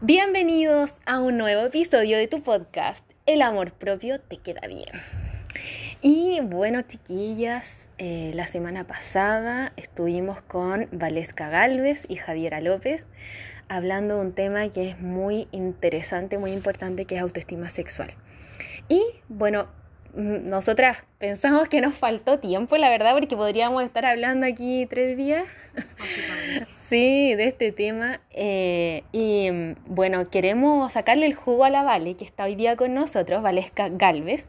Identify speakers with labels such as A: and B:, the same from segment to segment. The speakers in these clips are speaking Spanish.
A: Bienvenidos a un nuevo episodio de tu podcast, El amor propio te queda bien. Y bueno, chiquillas, eh, la semana pasada estuvimos con Valesca Galvez y Javiera López hablando de un tema que es muy interesante, muy importante, que es autoestima sexual. Y bueno, mm, nosotras pensamos que nos faltó tiempo, la verdad, porque podríamos estar hablando aquí tres días. Sí, de este tema. Eh, y mm, bueno, queremos sacarle el jugo a la Vale, que está hoy día con nosotros, Valesca Galvez,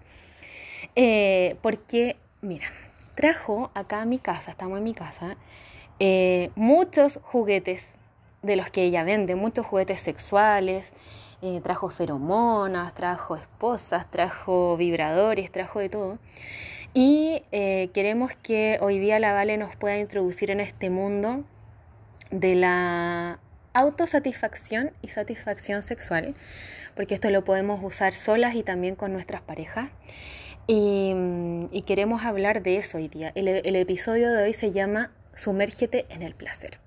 A: eh, porque, mira, trajo acá a mi casa, estamos en mi casa, eh, muchos juguetes de los que ella vende, muchos juguetes sexuales, trajo feromonas, trajo esposas, trajo vibradores, trajo de todo. Y queremos que hoy día la Vale nos pueda introducir en este mundo de la autosatisfacción y satisfacción sexual, porque esto lo podemos usar solas y también con nuestras parejas. Y, queremos hablar de eso hoy día. El, el, episodio de hoy se llama Sumérgete en el placer.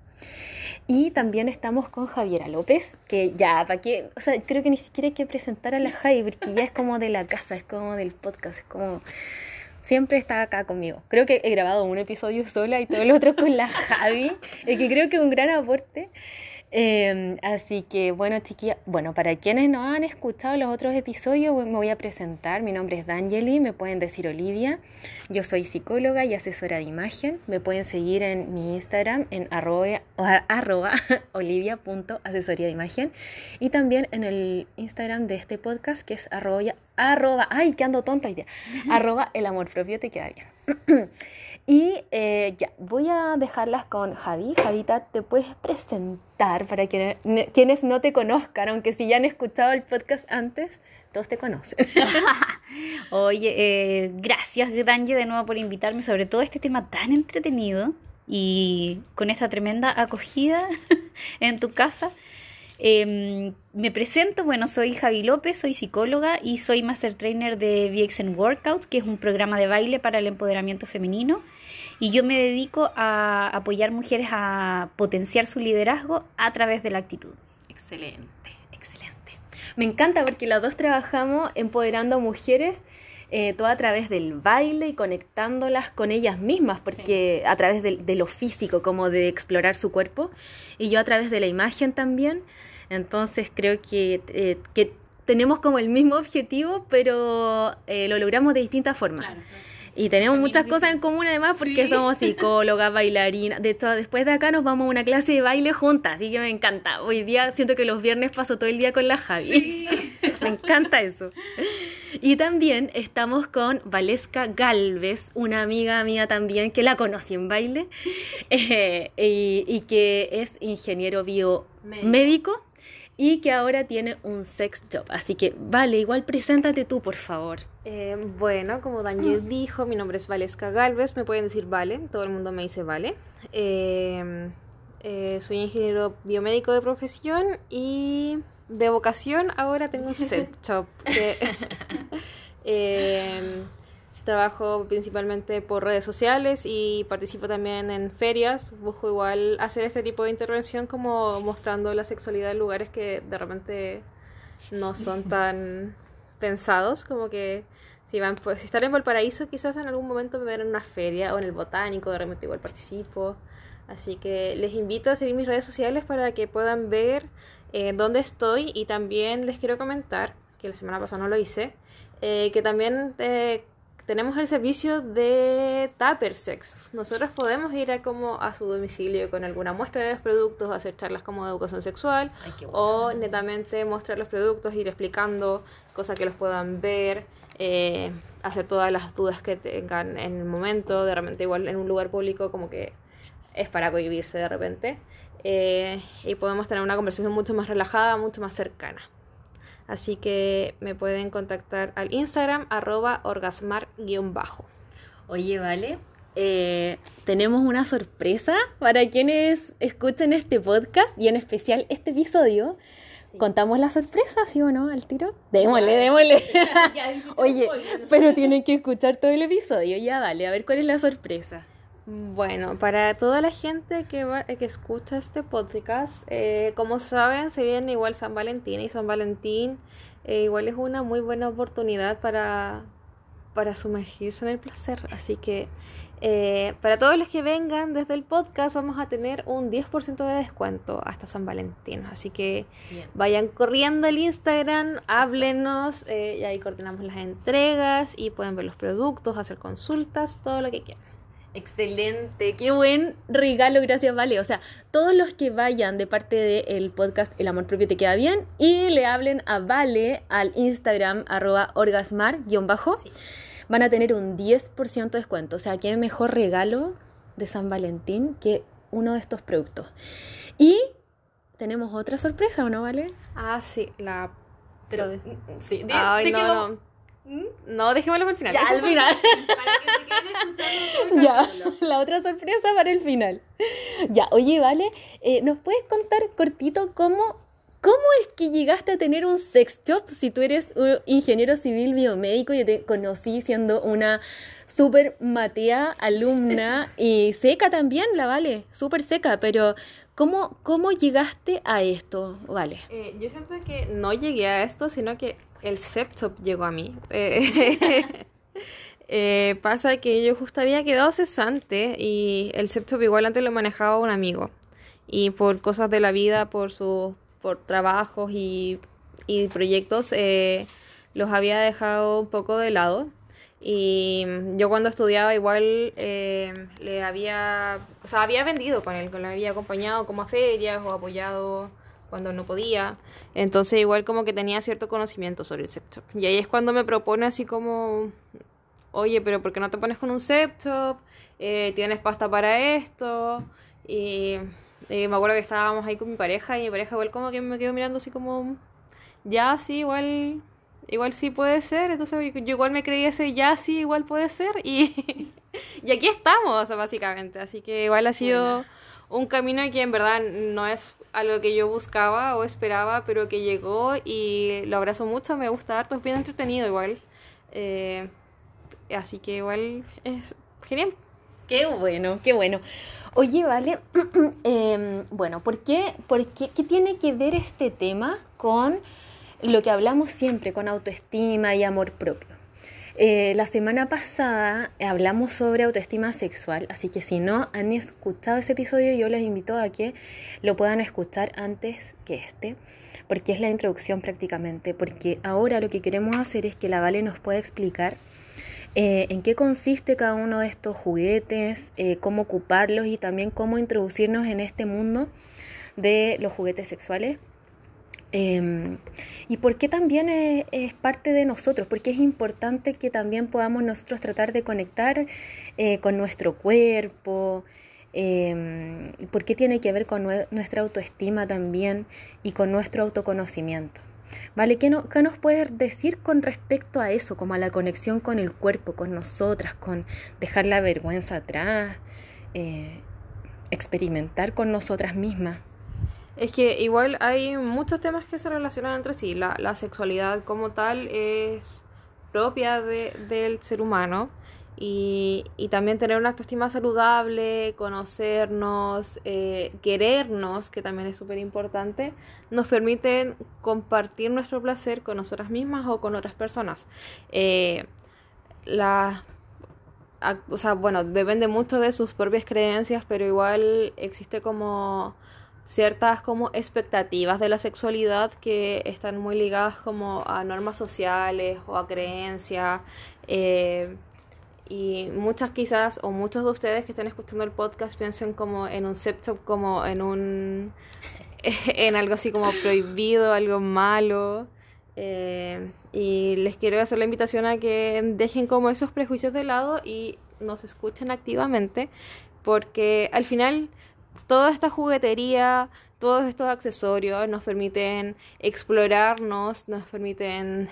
A: Y también estamos con Javiera López, que ya, ¿para qué? O sea, creo que ni siquiera hay que presentar a la Javi, porque ya es como de la casa, es como del podcast, es como siempre está acá conmigo. Creo que he grabado un episodio sola y todo el otro con la Javi, y que creo que es un gran aporte. Em, así que bueno, chiquillas, bueno, para quienes no han escuchado los otros episodios, me voy a presentar. Mi nombre es D'Angeli, me pueden decir Olivia. Yo soy psicóloga y asesora de imagen. Me pueden seguir en mi Instagram en arroba, arroba olivia.asesoría de imagen. Y también en el Instagram de este podcast que es arroba, arroba ay, que ando tonta ya, arroba el amor propio te queda bien. Y eh, ya, voy a dejarlas con Javi. Javita, ¿te puedes presentar para que, quienes no te conozcan, aunque si ya han escuchado el podcast antes, todos te conocen?
B: Oye, eh, gracias Danje de nuevo por invitarme, sobre todo este tema tan entretenido y con esta tremenda acogida en tu casa. Em, me presento, bueno, soy Javi López, soy psicóloga y soy Master Trainer de VXN Workout, que es un programa de baile para el empoderamiento femenino. Y yo me dedico a apoyar mujeres a potenciar su liderazgo a través de la actitud.
A: Excelente, excelente. Me encanta porque las dos trabajamos empoderando a mujeres. Eh, todo a través del baile y conectándolas con ellas mismas, porque a través de, lo físico, como de explorar su cuerpo, y yo a través de la imagen también, entonces creo que, eh, que tenemos como el mismo objetivo, pero eh, lo logramos de distintas formas. Y tenemos muchas cosas en común además porque somos psicólogas, bailarinas. De hecho, después de acá nos vamos a una clase de baile juntas, así que me encanta. Hoy día siento que los viernes paso todo el día con la Javi. me encanta eso. Y también estamos con Valesca Galvez, una amiga mía también que la conocí en baile eh, y, y, que es ingeniero biomédico y que ahora tiene un sex job. Así que, vale, igual preséntate tú, por favor.
C: Eh, bueno, como Daniel dijo, mi nombre es Valesca Galvez, me pueden decir Vale, todo el mundo me dice Vale. Eh, eh, soy ingeniero biomédico de profesión y de vocación ahora tengo un sex job. Trabajo principalmente por redes sociales y participo también en ferias. Busco igual hacer este tipo de intervención como mostrando la sexualidad en lugares que de repente no son tan pensados, como que si van, pues si están en Valparaíso quizás en algún momento me ven en una feria o en el botánico, de repente igual participo. Así que les invito a seguir mis redes sociales para que puedan ver eh, dónde estoy y también les quiero comentar, que la semana pasada no lo hice, eh, que también eh, tenemos el servicio de Tupper Sex. Nosotros podemos ir a como a su domicilio con alguna muestra de los productos, hacer charlas como de educación sexual o netamente mostrar los productos, ir explicando cosas que los puedan ver, eh, hacer todas las dudas que tengan en el momento, de repente igual en un lugar público como que es para cohibirse de repente. Eh, y podemos tener una conversación mucho más relajada, mucho más cercana. Así que me pueden contactar al Instagram arroba orgasmar-bajo.
A: Oye, vale. Eh, tenemos una sorpresa para quienes escuchen este podcast y en especial este episodio. ¿Contamos la sorpresa, sí o no, al tiro? Démosle, démosle. Oye, pero tienen que escuchar todo el episodio. Ya vale, a ver cuál es la sorpresa.
C: Bueno, para toda la gente que, va, que escucha este podcast, eh, como saben, se viene igual San Valentín y San Valentín eh, igual es una muy buena oportunidad para, para sumergirse en el placer. Así que eh, para todos los que vengan desde el podcast vamos a tener un 10% de descuento hasta San Valentín. Así que
A: Bien.
C: vayan corriendo al Instagram, háblenos eh, y ahí coordinamos las entregas y pueden ver los productos, hacer consultas, todo lo que quieran.
A: Excelente, qué buen regalo, gracias Vale. O sea, todos los que vayan de parte del podcast El amor propio te queda bien y le hablen a Vale al Instagram arroba orgasmar-bajo, van a tener un 10% de descuento. O sea, qué mejor regalo de San Valentín que uno de estos productos. Y tenemos otra sorpresa, ¿o no, Vale?
C: Ah, sí, la...
A: Pero, sí, de-
C: Ay,
A: de
C: no, no.
A: Vamos-
C: No, dejémoslo para el final.
A: Ya, al final.
C: Para que se queden escuchando
A: Ya, la otra sorpresa para el final. Ya, oye, vale, eh, ¿nos puedes contar cortito cómo, cómo es que llegaste a tener un sex shop si tú eres un ingeniero civil biomédico? Yo te conocí siendo una súper matea alumna y seca también, la vale, súper seca, pero ¿cómo, ¿cómo llegaste a esto, vale?
C: Eh, yo siento que no llegué a esto, sino que el septop llegó a mí. Eh, eh, pasa que yo justo había quedado cesante y el septop igual antes lo manejaba un amigo. Y por cosas de la vida, por sus por trabajos y, y proyectos, eh, los había dejado un poco de lado. Y yo cuando estudiaba igual eh, le había, o sea, había vendido con él, lo había acompañado como a ferias o apoyado cuando no podía. Entonces igual como que tenía cierto conocimiento sobre el septop. Y ahí es cuando me propone así como, oye, pero ¿por qué no te pones con un septop? Eh, ¿Tienes pasta para esto? Y, y me acuerdo que estábamos ahí con mi pareja y mi pareja igual como que me quedó mirando así como, ya, sí, igual... Igual sí puede ser, entonces yo, yo igual me creí ese ya sí, igual puede ser y, y aquí estamos básicamente, así que igual ha sido
A: Buena.
C: un camino que en verdad no es algo que yo buscaba o esperaba, pero que llegó y lo abrazo mucho, me gusta harto, es bien entretenido igual, Eh, así que igual es genial.
A: Qué bueno, qué bueno. Oye, vale, em, bueno, ¿por qué, por qué, qué tiene que ver este tema con lo que hablamos siempre, con autoestima y amor propio? Eh, la semana pasada hablamos sobre autoestima sexual, así que si no han escuchado ese episodio, yo les invito a que lo puedan escuchar antes que este, porque es la introducción prácticamente, porque ahora lo que queremos hacer es que la Vale nos pueda explicar eh, en qué consiste cada uno de estos juguetes, eh, cómo ocuparlos y también cómo introducirnos en este mundo de los juguetes sexuales. Eh, y por qué también es, parte de nosotros, porque es importante que también podamos nosotros tratar de conectar eh, con nuestro cuerpo, eh, por qué tiene que ver con nue nuestra autoestima también y con nuestro autoconocimiento. ¿Vale? ¿Qué, no, ¿Qué, nos puedes decir con respecto a eso, como a la conexión con el cuerpo, con nosotras, con dejar la vergüenza atrás, eh, experimentar con nosotras mismas?
C: Es que igual hay muchos temas que se relacionan entre sí. La, la sexualidad como tal es propia de, del ser humano y, y, también tener una autoestima saludable, conocernos, eh, querernos, que también es súper importante, nos permiten compartir nuestro placer con nosotras mismas o con otras personas. Eh, la, o sea, bueno, depende mucho de sus propias creencias, pero igual existe como ciertas como expectativas de la sexualidad que están muy ligadas como a normas sociales o a creencias eh, y muchas quizás o muchos de ustedes que están escuchando el podcast piensen como en un septop como en un en algo así como prohibido algo malo eh, y les quiero hacer la invitación a que dejen como esos prejuicios de lado y nos escuchen activamente porque al final toda esta juguetería, todos estos accesorios nos permiten explorarnos, nos permiten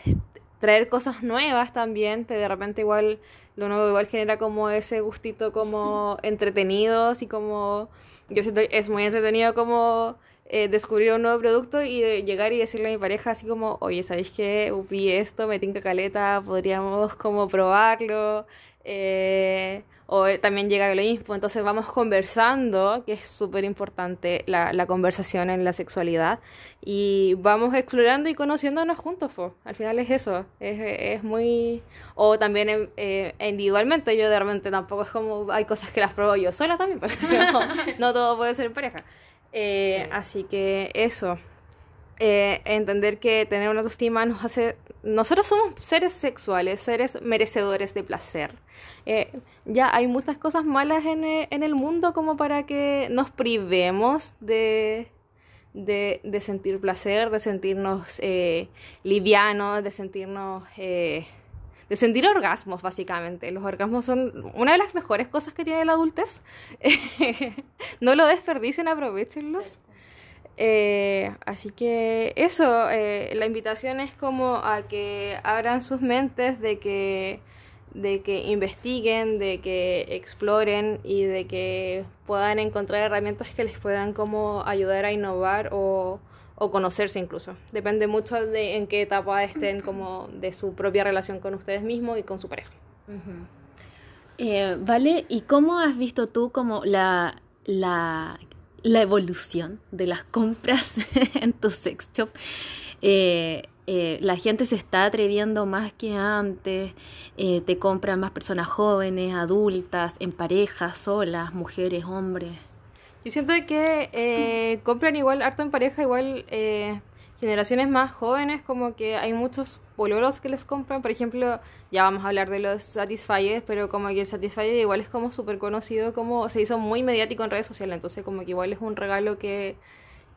C: traer cosas nuevas también, que de repente igual lo nuevo igual genera como ese gustito como entretenido, así como yo siento que es muy entretenido como eh, descubrir un nuevo producto y de llegar y decirle a mi pareja así como, oye, ¿sabéis qué? Vi esto, me tinca caleta, podríamos como probarlo. Eh, o él también llega a lo mismo. Entonces vamos conversando, que es súper importante la, la, conversación en la sexualidad, y vamos explorando y conociéndonos juntos. Al final es eso, es, es muy... O también eh, individualmente, yo de repente tampoco es como, hay cosas que las pruebo yo sola también, pero no, todo puede ser en pareja. Eh, así que eso. Eh, entender que tener una autoestima nos hace... Nosotros somos seres sexuales, seres merecedores de placer. Eh, ya hay muchas cosas malas en, e, en, el mundo como para que nos privemos de, de, sentir placer, de sentirnos eh, livianos, de sentirnos... de sentir orgasmos, básicamente. Los orgasmos son una de las mejores cosas que tiene la adultez. no lo desperdicien, aprovechenlos. Eh, así que eso, eh, la invitación es como a que abran sus mentes de que, de que investiguen, de que exploren y de que puedan encontrar herramientas que les puedan como ayudar a innovar o, o conocerse incluso. Depende mucho de en qué etapa estén como de su propia relación con ustedes mismos y con su pareja.
A: eh, vale, ¿y cómo has visto tú como la, la la evolución de las compras en tu sex shop. Eh, eh, la gente se está atreviendo más que antes, eh, te compran más personas jóvenes, adultas, en parejas, solas, mujeres, hombres.
C: Yo siento que compran igual, harto en pareja, igual generaciones más jóvenes, como que hay muchos pololos que les compran. Por ejemplo, ya vamos a hablar de los Satisfyers, pero como que el Satisfyer igual es como súper conocido, como se hizo muy mediático en redes sociales. Entonces, como que igual es un regalo que,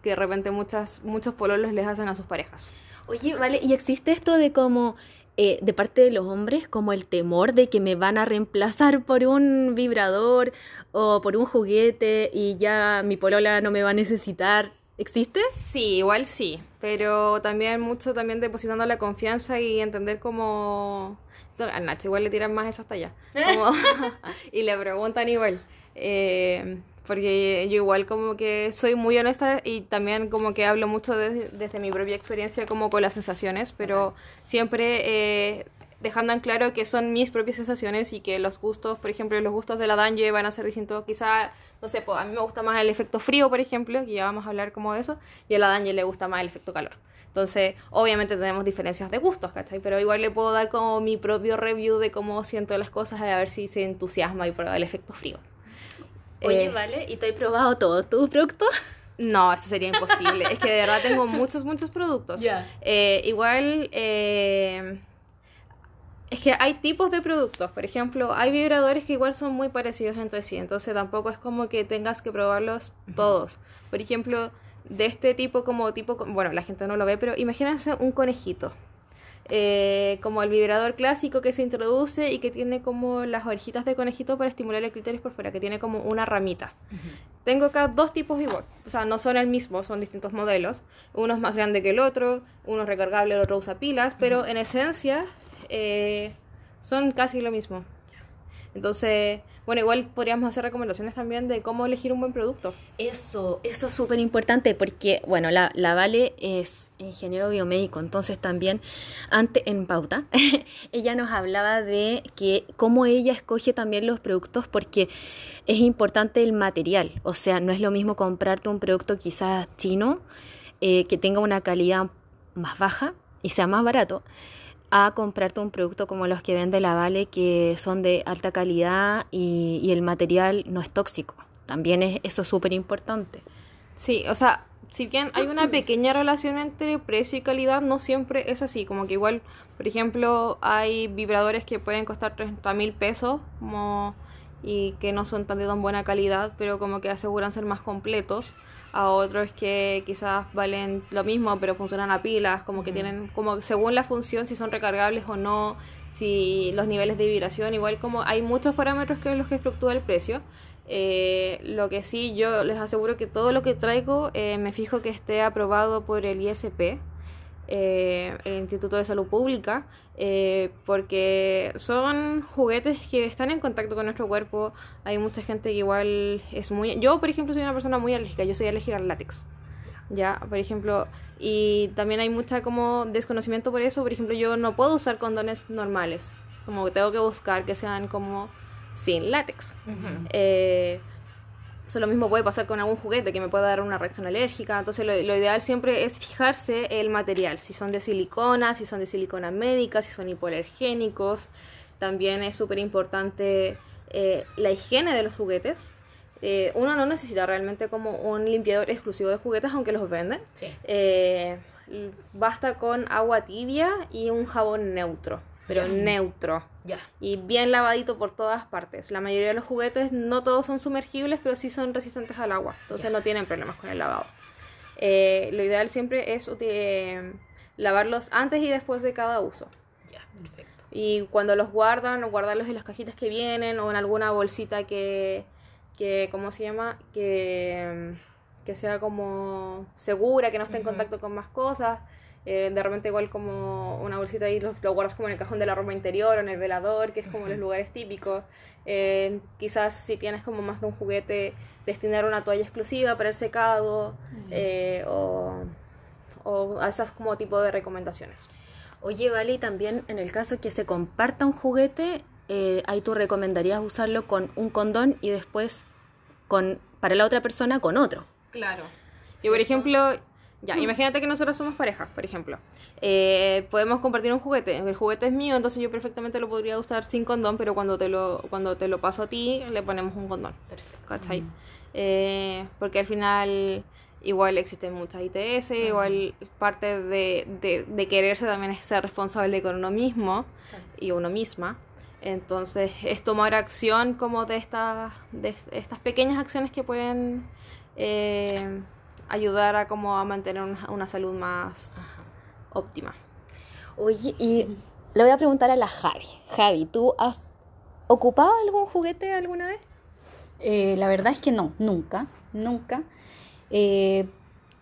C: que de repente muchas, muchos pololos les hacen a sus parejas.
A: Oye, vale, ¿y existe esto de como eh, de parte de los hombres como el temor de que me van a reemplazar por un vibrador o por un juguete y ya mi polola no me va a necesitar. ¿Existe?
C: Sí, igual sí, pero también mucho también depositando la confianza y entender cómo... A Nacho igual le tiran más esas tallas. y le preguntan igual. Eh, porque yo igual como que soy muy honesta y también como que hablo mucho desde mi propia experiencia como con las sensaciones, pero siempre eh, dejando en claro que son mis propias sensaciones y que los gustos, por ejemplo, los gustos de la Danje van a ser distintos. Quizá, no sé, pues a mí me gusta más el efecto frío, por ejemplo, y ya vamos a hablar como de eso, y a la Danje le gusta más el efecto calor. Entonces, obviamente tenemos diferencias de gustos, ¿cachai? Pero igual le puedo dar como mi propio review de cómo siento las cosas y a ver si se entusiasma y prueba el efecto frío.
A: Oye, eh, vale, ¿y te he probado todos tus productos?
C: No, eso sería imposible. es que de verdad tengo muchos, muchos productos. Eh, igual, eh, es que hay tipos de productos, por ejemplo, hay vibradores que igual son muy parecidos entre sí, entonces tampoco es como que tengas que probarlos todos. Por ejemplo, de este tipo como tipo, bueno, la gente no lo ve, pero imagínense un conejito. Eh, como el vibrador clásico que se introduce y que tiene como las orejitas de conejito para estimular el clítoris por fuera, que tiene como una ramita. Tengo acá dos tipos igual, o sea, no son el mismo, son distintos modelos. Uno es más grande que el otro, uno es recargable, el otro usa pilas, pero en esencia eh, son casi lo mismo. Entonces, bueno, igual podríamos hacer recomendaciones también de cómo elegir un buen producto.
A: Eso, eso es súper importante porque, bueno, la, la Vale es ingeniero biomédico, entonces también antes en pauta ella nos hablaba de que cómo ella escoge también los productos porque es importante el material, o sea, no es lo mismo comprarte un producto quizás chino eh, que tenga una calidad más baja y sea más barato a comprarte un producto como los que vende la Vale, que son de alta calidad y, el material no es tóxico. También es eso súper importante.
C: Sí, o sea, si bien hay una pequeña relación entre precio y calidad, no siempre es así. Como que igual, por ejemplo, hay vibradores que pueden costar 30 mil pesos como, y que no son tan de tan buena calidad, pero como que aseguran ser más completos a otros que quizás valen lo mismo pero funcionan a pilas, como que tienen, como según la función, si son recargables o no, si los niveles de vibración, igual como hay muchos parámetros que en los que fluctúa el precio. Eh, lo que sí, yo les aseguro que todo lo que traigo eh, me fijo que esté aprobado por el ISP, eh, el Instituto de Salud Pública, eh, porque son juguetes que están en contacto con nuestro cuerpo. Hay mucha gente que igual es muy... Yo, por ejemplo, soy una persona muy alérgica, yo soy alérgica al látex. Ya, por ejemplo, y también hay mucha como desconocimiento por eso. Por ejemplo, yo no puedo usar condones normales, como que tengo que buscar que sean como sin látex. Eh, eso lo mismo puede pasar con algún juguete que me pueda dar una reacción alérgica. Entonces lo, lo ideal siempre es fijarse el material, si son de silicona, si son de silicona médica, si son hipoalergénicos. También es súper importante eh, la higiene de los juguetes. Eh, uno no necesita realmente como un limpiador exclusivo de juguetes, aunque los venden.
A: Sí.
C: Eh, basta con agua tibia y un jabón neutro, pero
A: Ya.
C: neutro.
A: Ya.
C: Y bien lavadito por todas partes. La mayoría de los juguetes no todos son sumergibles, pero sí son resistentes al agua. Entonces
A: Ya.
C: no tienen problemas con el lavado. Eh, lo ideal siempre es eh, lavarlos antes y después de cada uso.
A: Ya, perfecto.
C: Y cuando los guardan, o guardarlos en las cajitas que vienen o en alguna bolsita que, que ¿cómo se llama? Que, que sea como segura, que no esté en contacto con más cosas. Eh, de repente igual como una bolsita ahí lo, lo guardas como en el cajón de la ropa interior o en el velador, que es como los lugares típicos. Eh, quizás si tienes como más de un juguete, destinar una toalla exclusiva para el secado eh, o, o esas como tipo de recomendaciones.
A: Oye, vale, y también en el caso que se comparta un juguete, ahí tú recomendarías usarlo con un condón y después con para la otra persona con otro.
C: Claro. Y por ejemplo, ya, imagínate que nosotros somos parejas, por ejemplo. Eh, podemos compartir un juguete. El juguete es mío, entonces yo perfectamente lo podría usar sin condón, pero cuando te lo, cuando te lo paso a ti, le ponemos un condón.
A: Perfecto.
C: ¿Cachai? Eh, porque al final igual existen muchas ITS, igual parte de, de, de quererse también es ser responsable con uno mismo y uno misma. Entonces es tomar acción como de estas, de estas pequeñas acciones que pueden eh, ayudar a como a mantener una, una salud más óptima.
A: Oye, y le voy a preguntar a la Javi. Javi, ¿tú has ocupado algún juguete alguna vez?
B: Eh, la verdad es que no, nunca, nunca. Eh,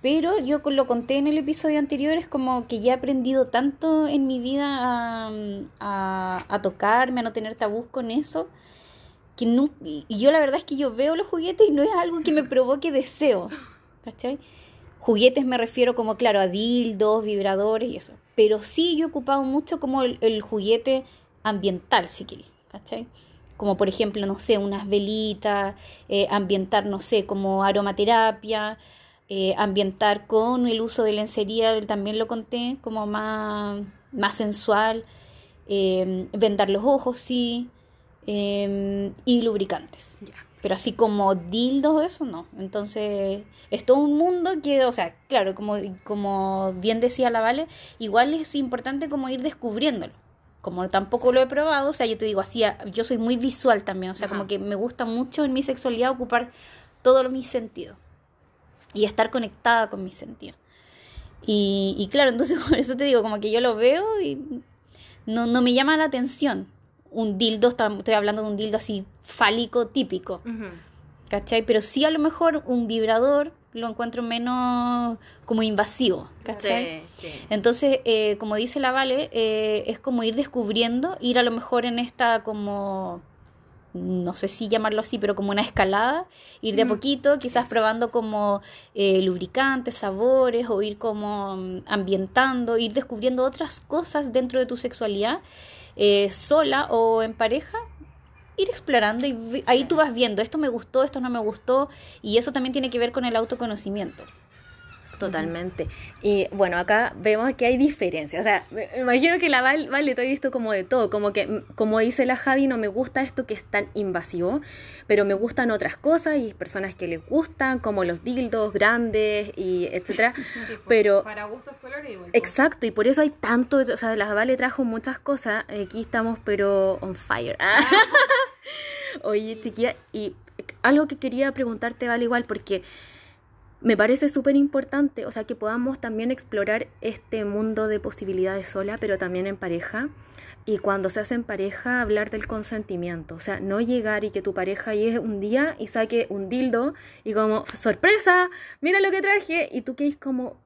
B: pero yo lo conté en el episodio anterior, es como que ya he aprendido tanto en mi vida a, a- a tocarme, a no tener tabús con eso, que y yo la verdad es que yo veo los juguetes y no es algo que me provoque deseo, ¿cachai? Juguetes me refiero como, claro, a dildos, vibradores y eso. Pero sí yo he ocupado mucho como el, juguete ambiental, si queréis, ¿cachai? Como por ejemplo, no sé, unas velitas, eh, ambientar, no sé, como aromaterapia, eh, ambientar con el uso de lencería, también lo conté, como más, más sensual, eh, vendar los ojos, sí, eh, y lubricantes.
A: Ya.
B: Pero así como dildos, eso no. Entonces, es todo un mundo que, o sea, claro, como, como bien decía la Vale, igual es importante como ir descubriéndolo. Como tampoco lo he probado, o sea, yo te digo así, yo soy muy visual también, o sea,
C: Ajá.
B: como que me gusta mucho en mi sexualidad ocupar todos mis sentidos y estar conectada con mis sentidos. Y, y claro, entonces por eso te digo, como que yo lo veo y no, no me llama la atención. Un dildo, estoy hablando de un dildo así fálico típico. ¿cachai? Pero sí a lo mejor un vibrador lo encuentro menos como invasivo, ¿cachai?
A: Sí, sí.
B: Entonces, eh, como dice la Vale, eh, es como ir descubriendo, ir a lo mejor en esta como, no sé si llamarlo así, pero como una escalada, ir de a poquito, quizás
A: yes.
B: probando como eh, lubricantes, sabores, o ir como mm, ambientando, ir descubriendo otras cosas dentro de tu sexualidad, eh, sola o en pareja, ir explorando y ahí tú vas viendo, esto me gustó, esto no me gustó, y eso también tiene que ver con el autoconocimiento.
A: Totalmente. Y bueno, acá vemos que hay diferencias. O sea, me imagino que la Val, Vale, te he visto como de todo. Como que, mm, como dice la Javi, no me gusta esto que es tan invasivo, pero me gustan otras cosas y personas que les gustan, como los dildos grandes y etcétera. Pero-
C: para gustos colores igual.
A: Exacto, y por eso hay tanto, o sea, la Vale trajo muchas cosas, aquí estamos pero on fire. Ah. Oye, chiquilla, y algo que quería preguntarte, Vale, igual, porque me parece súper importante, o sea, que podamos también explorar este mundo de posibilidades sola, pero también en pareja. Y cuando se hace en pareja, hablar del consentimiento. O sea, no llegar y que tu pareja llegue un día y saque un dildo y como, sorpresa, mira lo que traje. Y tú que es como,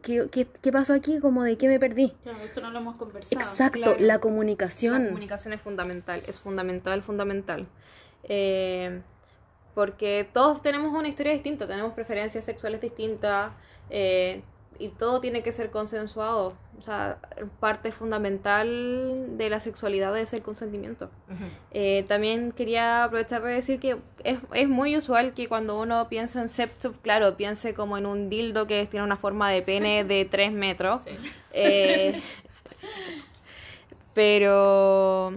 A: ¿qué, qué, qué pasó aquí? Como de qué me perdí.
B: Claro, esto no lo hemos conversado.
A: Exacto,
C: claro.
A: la
C: La
A: comunicación.
C: comunicación es fundamental, es fundamental, fundamental. Eh, porque todos tenemos una historia distinta, tenemos preferencias sexuales distintas, eh, y todo tiene que ser consensuado. O sea, parte fundamental de la sexualidad es el consentimiento. Eh, también quería aprovechar de decir que es, es, muy usual que cuando uno piensa en septum, claro, piense como en un dildo que tiene una forma de pene de 3 metros. Eh, pero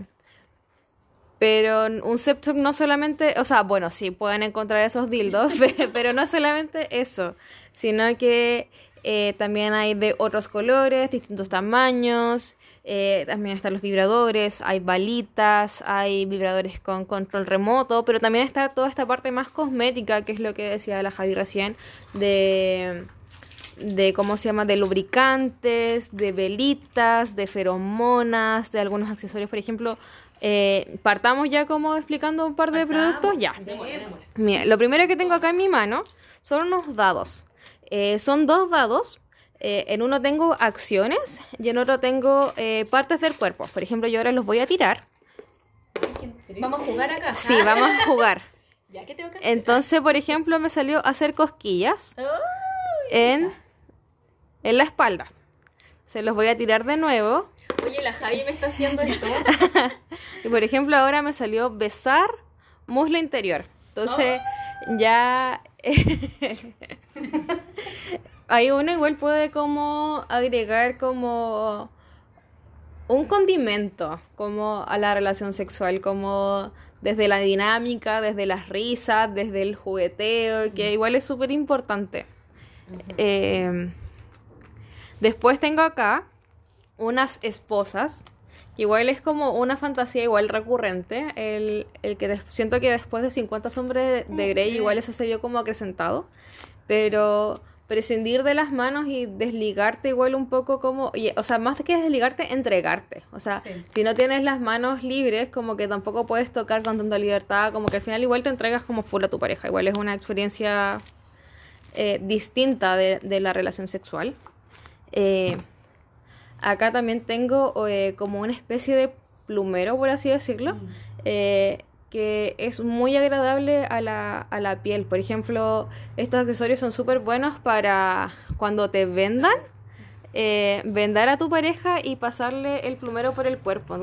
C: pero un septum no solamente, o sea, bueno, sí pueden encontrar esos dildos, pero no solamente eso, sino que eh, también hay de otros colores, distintos tamaños, eh, también están los vibradores, hay balitas, hay vibradores con control remoto, pero también está toda esta parte más cosmética, que es lo que decía la Javi recién, de de cómo se llama, de lubricantes, de velitas, de feromonas, de algunos accesorios, por ejemplo, eh, partamos ya como explicando un par de productos. Ya. Mira, lo primero que tengo acá en mi mano son unos dados. Eh, son dos dados. Eh, en uno tengo acciones y en otro tengo partes del cuerpo. Por ejemplo, yo ahora los voy a tirar.
A: ¿Vamos a jugar acá?
C: Sí, vamos a jugar. Entonces, por ejemplo, me salió hacer cosquillas en, en la espalda. Se los voy a tirar de nuevo.
A: Oye, la Javi me está haciendo esto.
C: y por ejemplo, ahora me salió besar muslo interior. Entonces, ya. Ahí uno igual puede como agregar como un condimento como a la relación sexual, como desde la dinámica, desde las risas, desde el jugueteo, que igual es súper importante. eh, después tengo acá unas esposas. Igual es como una fantasía igual recurrente. El, el que siento que después de 50 sombras de, Grey igual eso se vio como acrecentado. Pero prescindir de las manos y desligarte igual un poco como, o sea, más que desligarte, entregarte. O sea, si no tienes las manos libres, como que tampoco puedes tocar con tanta libertad, como que al final igual te entregas como full a tu pareja. Igual es una experiencia eh, distinta de, de, la relación sexual. Eh, Acá también tengo eh, como una especie de plumero, por así decirlo, mm. eh, que es muy agradable a la, a la piel. Por ejemplo, estos accesorios son súper buenos para cuando te vendan, eh, vendar a tu pareja y pasarle el plumero por el cuerpo.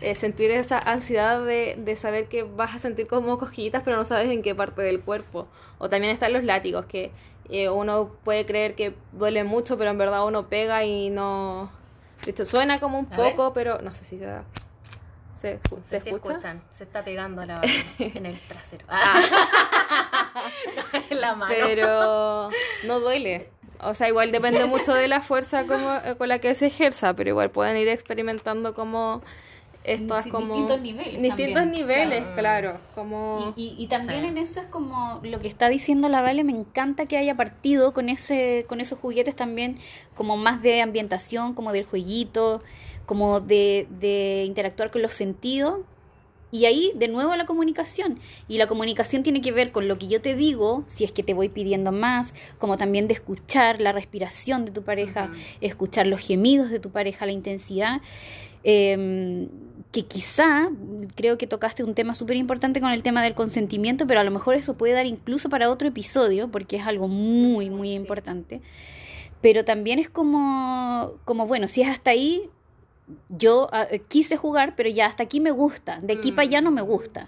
C: Eh, sentir esa ansiedad de, de, saber que vas a sentir como cosquillitas, pero no sabes en qué parte del cuerpo. O también están los látigos, que eh, uno puede creer que duele mucho, pero en verdad uno pega y no... Esto suena como un poco, pero no sé si se,
A: se, se escucha. Se está pegando la, en el trasero. Ah.
C: en la mano. Pero no duele. O sea, igual depende mucho de la fuerza como, con la que se ejerza, pero igual pueden ir experimentando como estas como
B: distintos niveles
C: distintos niveles claro, como
B: y, y, también en eso es como lo que está diciendo la Vale me encanta que haya partido con ese con esos juguetes también como más de ambientación como del jueguito como de, de interactuar con los sentidos. Y ahí, de nuevo, la comunicación. Y la comunicación tiene que ver con lo que yo te digo, si es que te voy pidiendo más, como también de escuchar la respiración de tu pareja, escuchar los gemidos de tu pareja, la intensidad. Eh, que quizá, creo que tocaste un tema súper importante con el tema del consentimiento, pero a lo mejor eso puede dar incluso para otro episodio, porque es algo muy, muy importante. Pero también es como, como bueno, si es hasta ahí, yo ah, quise jugar, pero ya hasta aquí me gusta, de aquí para allá no me gusta.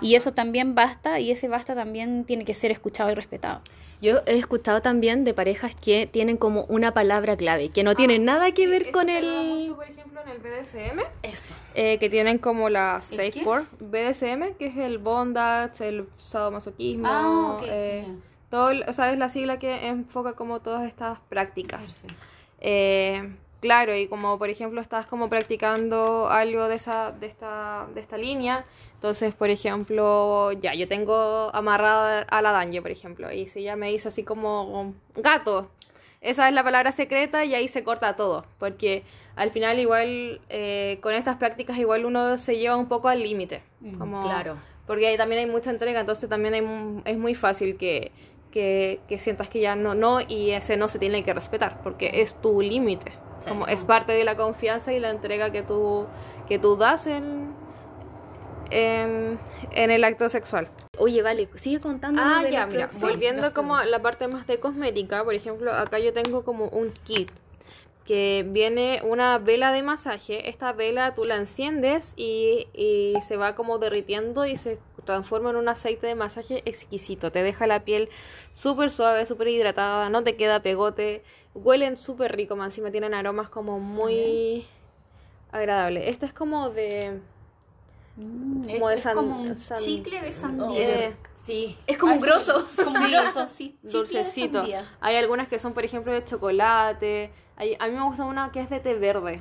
B: y eso también basta, y ese basta también tiene que ser escuchado y respetado.
A: Yo he escuchado también de parejas que tienen como una palabra clave, que no tiene ah, nada que ver con el
C: en el BDSM. Eso. Eh, que tienen como la Safe Word. BDSM, que es el bondage, el sadomasoquismo. Ah, eh, todo, o sea, es la sigla que enfoca como todas estas prácticas. Eh, claro, y como por ejemplo estás como practicando algo de esa, de esta, de esta línea, entonces, por ejemplo, ya, yo tengo amarrada a la daño, por ejemplo, y si ella me dice así como gato, esa es la palabra secreta y ahí se corta todo, porque al final igual eh, con estas prácticas igual uno se lleva un poco al límite. Mm, claro. Porque ahí también hay mucha entrega, entonces también hay, es muy fácil que, que, sientas que ya no, no, y ese no se tiene que respetar, porque es tu límite. Como es parte de la confianza y la entrega que tú, que tú das en, en, en el acto sexual.
A: Oye, vale, sigue contando.
C: Ah, ya, mira, volviendo como a la parte más de cosmética, por ejemplo, acá yo tengo como un kit que viene una vela de masaje. Esta vela tú la enciendes y, y, se va como derritiendo y se transforma en un aceite de masaje exquisito. Te deja la piel súper suave, súper hidratada, no te queda pegote. Huelen súper rico, más encima tienen aromas como muy agradables. Este es como de...
B: Mm,
C: como de
B: es
C: san-
B: como un
C: san-
B: chicle de sandía.
C: Eh,
A: Sí, es como un
B: Ah, sí,
A: grosso.
B: Como grosso, sí. de
C: dulcecito. Hay algunas que son, por ejemplo, de chocolate. Hay- a mí me gusta una que es de té verde.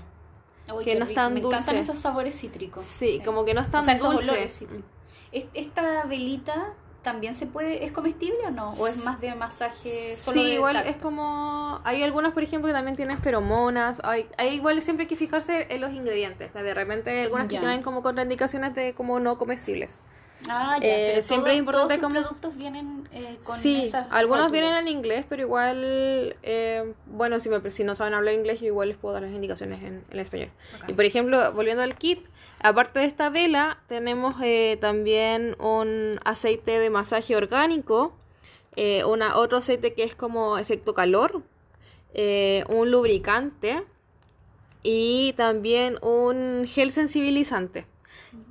B: Uy,
C: que no es tan
B: Me encantan esos sabores cítricos.
C: Sí, como que no es tan
B: o sea, esos
C: dulce.
B: olores cítricos. ¿Es- ¿Esta velita también se puede, es comestible o no? ¿O es más de masaje solo
C: Sí,
B: de
C: igual
B: tacto?
C: es como... Hay algunas, por ejemplo, que también tienen feromonas. Hay, hay igual siempre hay que fijarse en los ingredientes. De repente hay algunas que tienen como contraindicaciones de como no comestibles.
B: Ah, ya,
C: Eh,
B: pero
C: siempre es importante
B: todos tus
C: como-
B: productos vienen eh, con
C: sí,
B: esas
C: algunos
B: rótulos.
C: vienen en inglés, pero igual... eh, bueno, si, me, si no saben hablar inglés, yo igual les puedo dar las indicaciones en, en español. Y por ejemplo, volviendo al kit, aparte de esta vela, tenemos eh, también un aceite de masaje orgánico, una, otro aceite que es como efecto calor, un lubricante y también un gel sensibilizante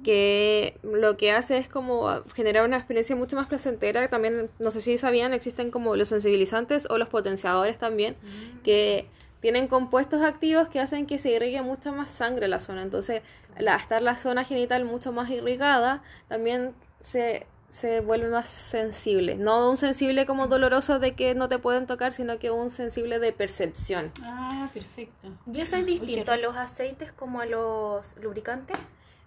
C: que lo que hace es como generar una experiencia mucho más placentera. También, no sé si sabían, existen como los sensibilizantes o los potenciadores también, que tienen compuestos activos que hacen que se irrigue mucho más sangre la zona. Entonces, la, estar la zona genital mucho más irrigada, también se, se vuelve más sensible. No un sensible como doloroso de que no te pueden tocar, sino que un sensible de percepción.
B: Ah, perfecto.
A: ¿Y eso es distinto a los aceites como a los lubricantes?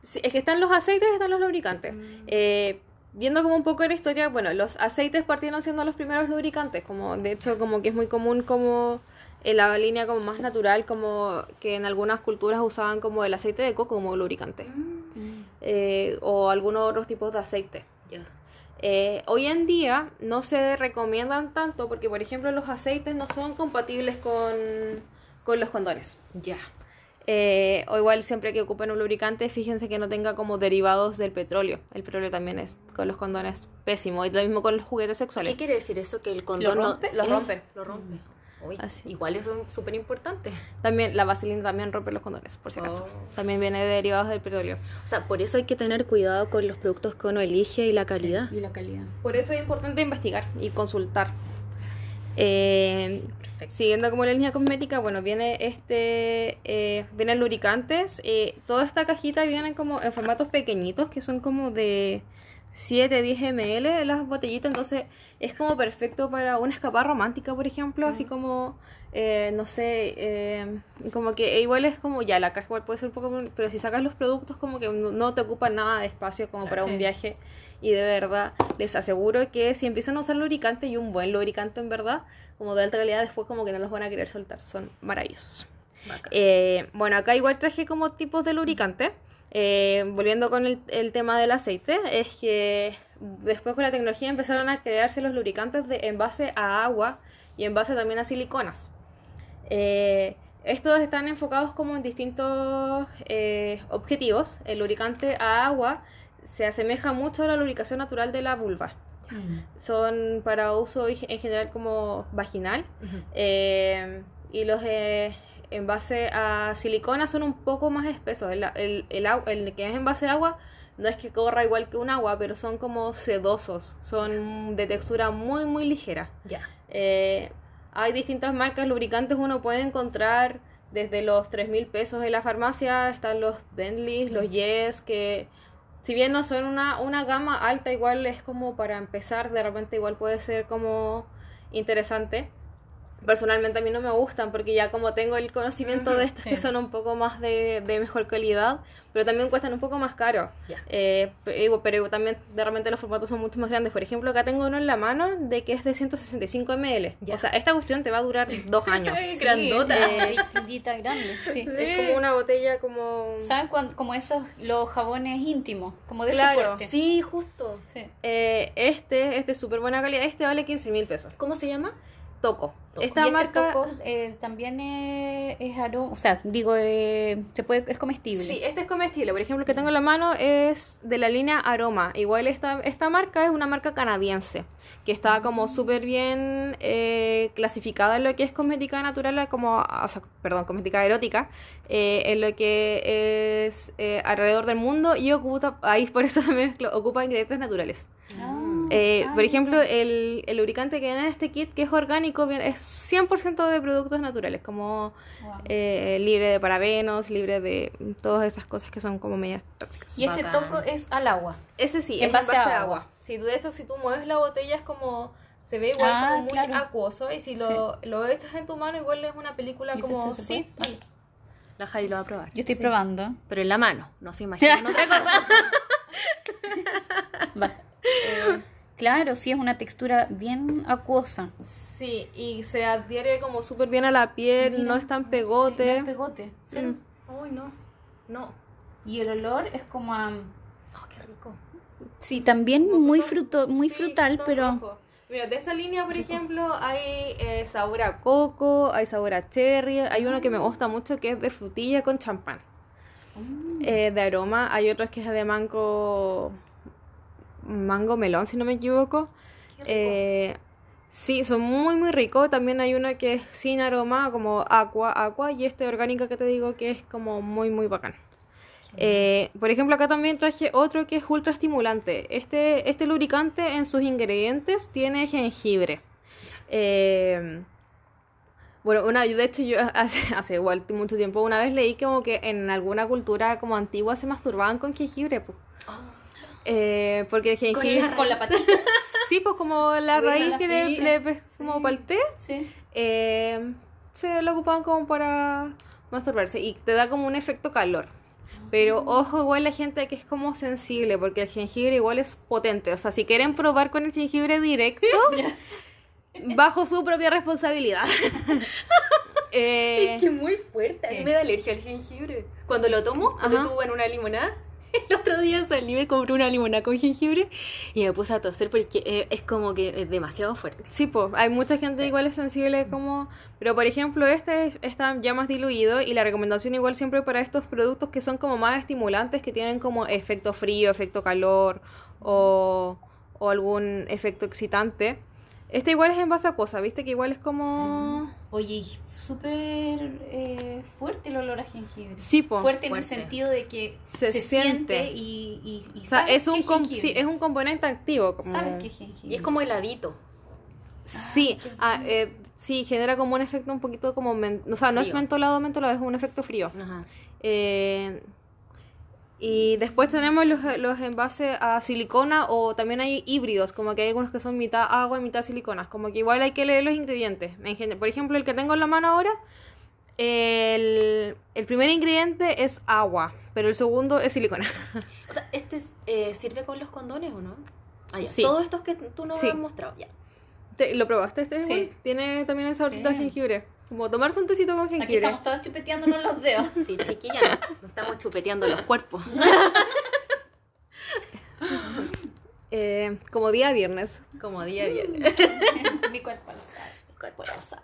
C: Sí, es que están los aceites y están los lubricantes. Eh, viendo como un poco la historia, bueno, los aceites partieron siendo los primeros lubricantes, como de hecho como que es muy común como en la línea como más natural, como que en algunas culturas usaban como el aceite de coco como lubricante, eh, o algunos otros tipos de aceite. Eh, hoy en día no se recomiendan tanto porque, por ejemplo, los aceites no son compatibles con, con los condones.
A: Ya.
C: Eh, o igual siempre que ocupen un lubricante, fíjense que no tenga como derivados del petróleo. El petróleo también es con los condones pésimo. Y lo mismo con los juguetes sexuales.
A: ¿Qué quiere decir eso? Que el condón no-
B: rompe?
A: lo
C: Eh.
A: rompe. Lo rompe. Uy,
C: Así.
A: igual eso es súper importante.
C: También la vaselina también rompe los condones, por si acaso.
A: Oh.
C: También viene de derivados del petróleo.
A: O sea, por eso hay que tener cuidado con los productos que uno elige y la calidad.
B: Y la calidad.
C: Por eso es importante investigar y consultar. Eh,
A: Perfecto.
C: Siguiendo como la línea cosmética, bueno, viene este, eh, vienen lubricantes. eh, toda esta cajita viene como en formatos pequeñitos que son como de 7, 10 ml las botellitas, entonces es como perfecto para una escapada romántica, por ejemplo, así como, eh, no sé, eh, como que igual es como, ya, la caja igual puede ser un poco, pero si sacas los productos como que no, no te ocupa nada de espacio como para
B: Sí.
C: un viaje y de verdad les aseguro que si empiezan a usar lubricante y un buen lubricante en verdad, como de alta calidad, después como que no los van a querer soltar, son maravillosos. Eh, bueno, acá igual traje como tipos de lubricante. Eh, volviendo con el, el tema del aceite, es que después con la tecnología empezaron a crearse los lubricantes de, en base a agua y en base también a siliconas. Eh, estos están enfocados como en distintos eh, objetivos. El lubricante a agua se asemeja mucho a la lubricación natural de la vulva. Son para uso en general como vaginal. Eh, y los eh, en base a silicona son un poco más espesos. El, el, el, el que es en base a agua no es que corra igual que un agua, pero son como sedosos. Son de textura muy, muy ligera.
A: Ya.
C: Eh, hay distintas marcas lubricantes, uno puede encontrar desde los 3 mil pesos en la farmacia, están los Bentley, los Yes, que si bien no son una, una gama alta, igual es como para empezar, de repente igual puede ser como interesante. Personalmente a mí no me gustan porque ya como tengo el conocimiento de estos
B: sí.
C: que son un poco más de, de mejor calidad, pero también cuestan un poco más caro.
A: Ya.
C: Eh, pero, pero también de repente los formatos son mucho más grandes. Por ejemplo, acá tengo uno en la mano de que es de 165 ml.
A: Ya.
C: O sea, esta cuestión te va a durar dos años.
A: Sí, grandota.
C: eh,
B: grande. Sí.
C: Es como una botella como...
B: ¿Saben cuan- como esos, los jabones íntimos? Como de
C: Claro.
B: ese porte.
A: Sí, justo.
B: Sí.
C: Eh, este es de súper buena calidad. Este vale 15 mil pesos.
A: ¿Cómo se llama?
C: Toco.
B: Y
C: Esta
B: este
C: marca...
B: toco, eh, también es, es aroma, o sea, digo, eh, se puede, es comestible.
C: Sí, este es comestible. Por ejemplo, el que tengo en la mano es de la línea Aroma. Igual esta, esta marca es una marca canadiense, que está como súper bien eh, clasificada en lo que es cosmética natural, como, o sea, perdón, cosmética erótica, eh, en lo que es alrededor del mundo y ocupa, ahí por eso mezclo, ocupa ingredientes naturales.
B: Ah,
C: Eh,
B: ah,
C: por ejemplo,
B: mira.
C: el, el lubricante que viene en este kit, que es orgánico, viene- es 100% de productos naturales, como
B: Wow.
C: eh, libre de parabenos, libre de todas esas cosas que son como medias tóxicas.
B: y este toco es al agua.
C: Ese sí,
B: en
C: es
B: base
C: en base
B: a agua.
C: agua. Si tú, de hecho, si tú mueves la botella es como... Se ve igual
B: Ah,
C: como muy
B: claro.
C: acuoso y si lo, lo echas en tu mano igual es una película
B: ¿Y
C: como...
B: este
C: Sí, vale.
A: La Javi lo va a probar.
B: Yo estoy probando.
A: Pero en la mano, no se imaginan otra cosa.
B: Va. Eh, claro, sí, es una textura bien acuosa.
C: Sí, y se adhiere como súper bien a la piel, no es tan pegote.
B: Sí, no es pegote. sí.
C: Mm.
A: Uy, no. No.
B: Y el olor es como a...
A: Oh, qué rico.
B: Sí, también muy, fruto, muy
C: sí,
B: frutal, pero...
C: rojo. Mira, de esa línea, por ejemplo, hay eh, sabor a coco, hay sabor a cherry, hay uno que me gusta mucho que es de frutilla con champán.
B: Mm.
C: Eh, de aroma, hay otros que es de mango, mango melón, si no me equivoco. Eh, sí, son muy, muy ricos. También hay uno que es sin aroma, como aqua, aqua, y este orgánico que te digo que es como muy, muy bacán. Eh, por ejemplo, acá también traje otro que es ultra estimulante. Este, este lubricante en sus ingredientes tiene jengibre. Eh, bueno, una, de hecho yo hace, hace igual mucho tiempo una vez leí como que en alguna cultura como antigua se masturbaban con jengibre. po. Eh, porque el jengibre...
B: Con la patita.
C: Sí, pues como la raíz que le,
B: sí.
C: le como para el té,
B: Sí.
C: eh, se lo ocupaban como para masturbarse y te da como un efecto calor. Pero ojo, igual la gente que es como sensible, porque el jengibre igual es potente. O sea, si quieren probar con el jengibre directo, bajo su propia responsabilidad. Eh,
A: Es que muy fuerte. A mí
B: Sí.
A: me da alergia al jengibre. Cuando lo tomo, cuando tuve en una limonada, el otro día salí me compré una limonada con jengibre y me puse a toser porque eh, es como que es demasiado fuerte.
C: Sí, pues hay mucha gente igual es sensible como... Pero por ejemplo este es- está ya más diluido y la recomendación igual siempre para estos productos que son como más estimulantes, que tienen como efecto frío, efecto calor o, o algún efecto excitante. Este igual es en base a cosas, viste que igual es como...
B: Oye, y súper eh, fuerte el olor a jengibre.
C: Sí, pues.
B: Fuerte en el
A: Fuerte.
B: sentido de que
C: Se
B: se,
C: siente.
B: siente y, y, y
C: O sea,
B: sabes
C: es un,
B: que
C: com-
B: jengibre.
C: sí, es un componente activo. Como...
B: Sabes que es jengibre.
A: Y es como heladito.
C: Sí, ah, eh, sí, genera como un efecto un poquito como... men- O sea, no es mentolado, mentolado, es un efecto frío.
A: Ajá.
C: Eh, y después tenemos los, los envases a silicona o también hay híbridos, como que hay algunos que son mitad agua y mitad silicona. Como que igual hay que leer los ingredientes. Por ejemplo, el que tengo en la mano ahora, el, el primer ingrediente es agua, pero el segundo es silicona.
A: O sea, ¿este es, eh, sirve con los condones o no? Ah, ya.
C: Sí.
A: Todos estos que tú nos
C: Sí.
A: has mostrado, ya.
C: ¿Te- ¿Lo probaste este?
B: Sí.
C: Tiene también el saborcito de jengibre. Como tomarse un tecito con
B: Aquí
C: jengibre.
B: estamos todos chupeteándonos los dedos.
A: Sí, chiquilla, no, no estamos chupeteando los cuerpos.
C: Eh, como día viernes.
A: Como día viernes.
B: Mi cuerpo lo sabe.
A: El cuerpo lo sabe.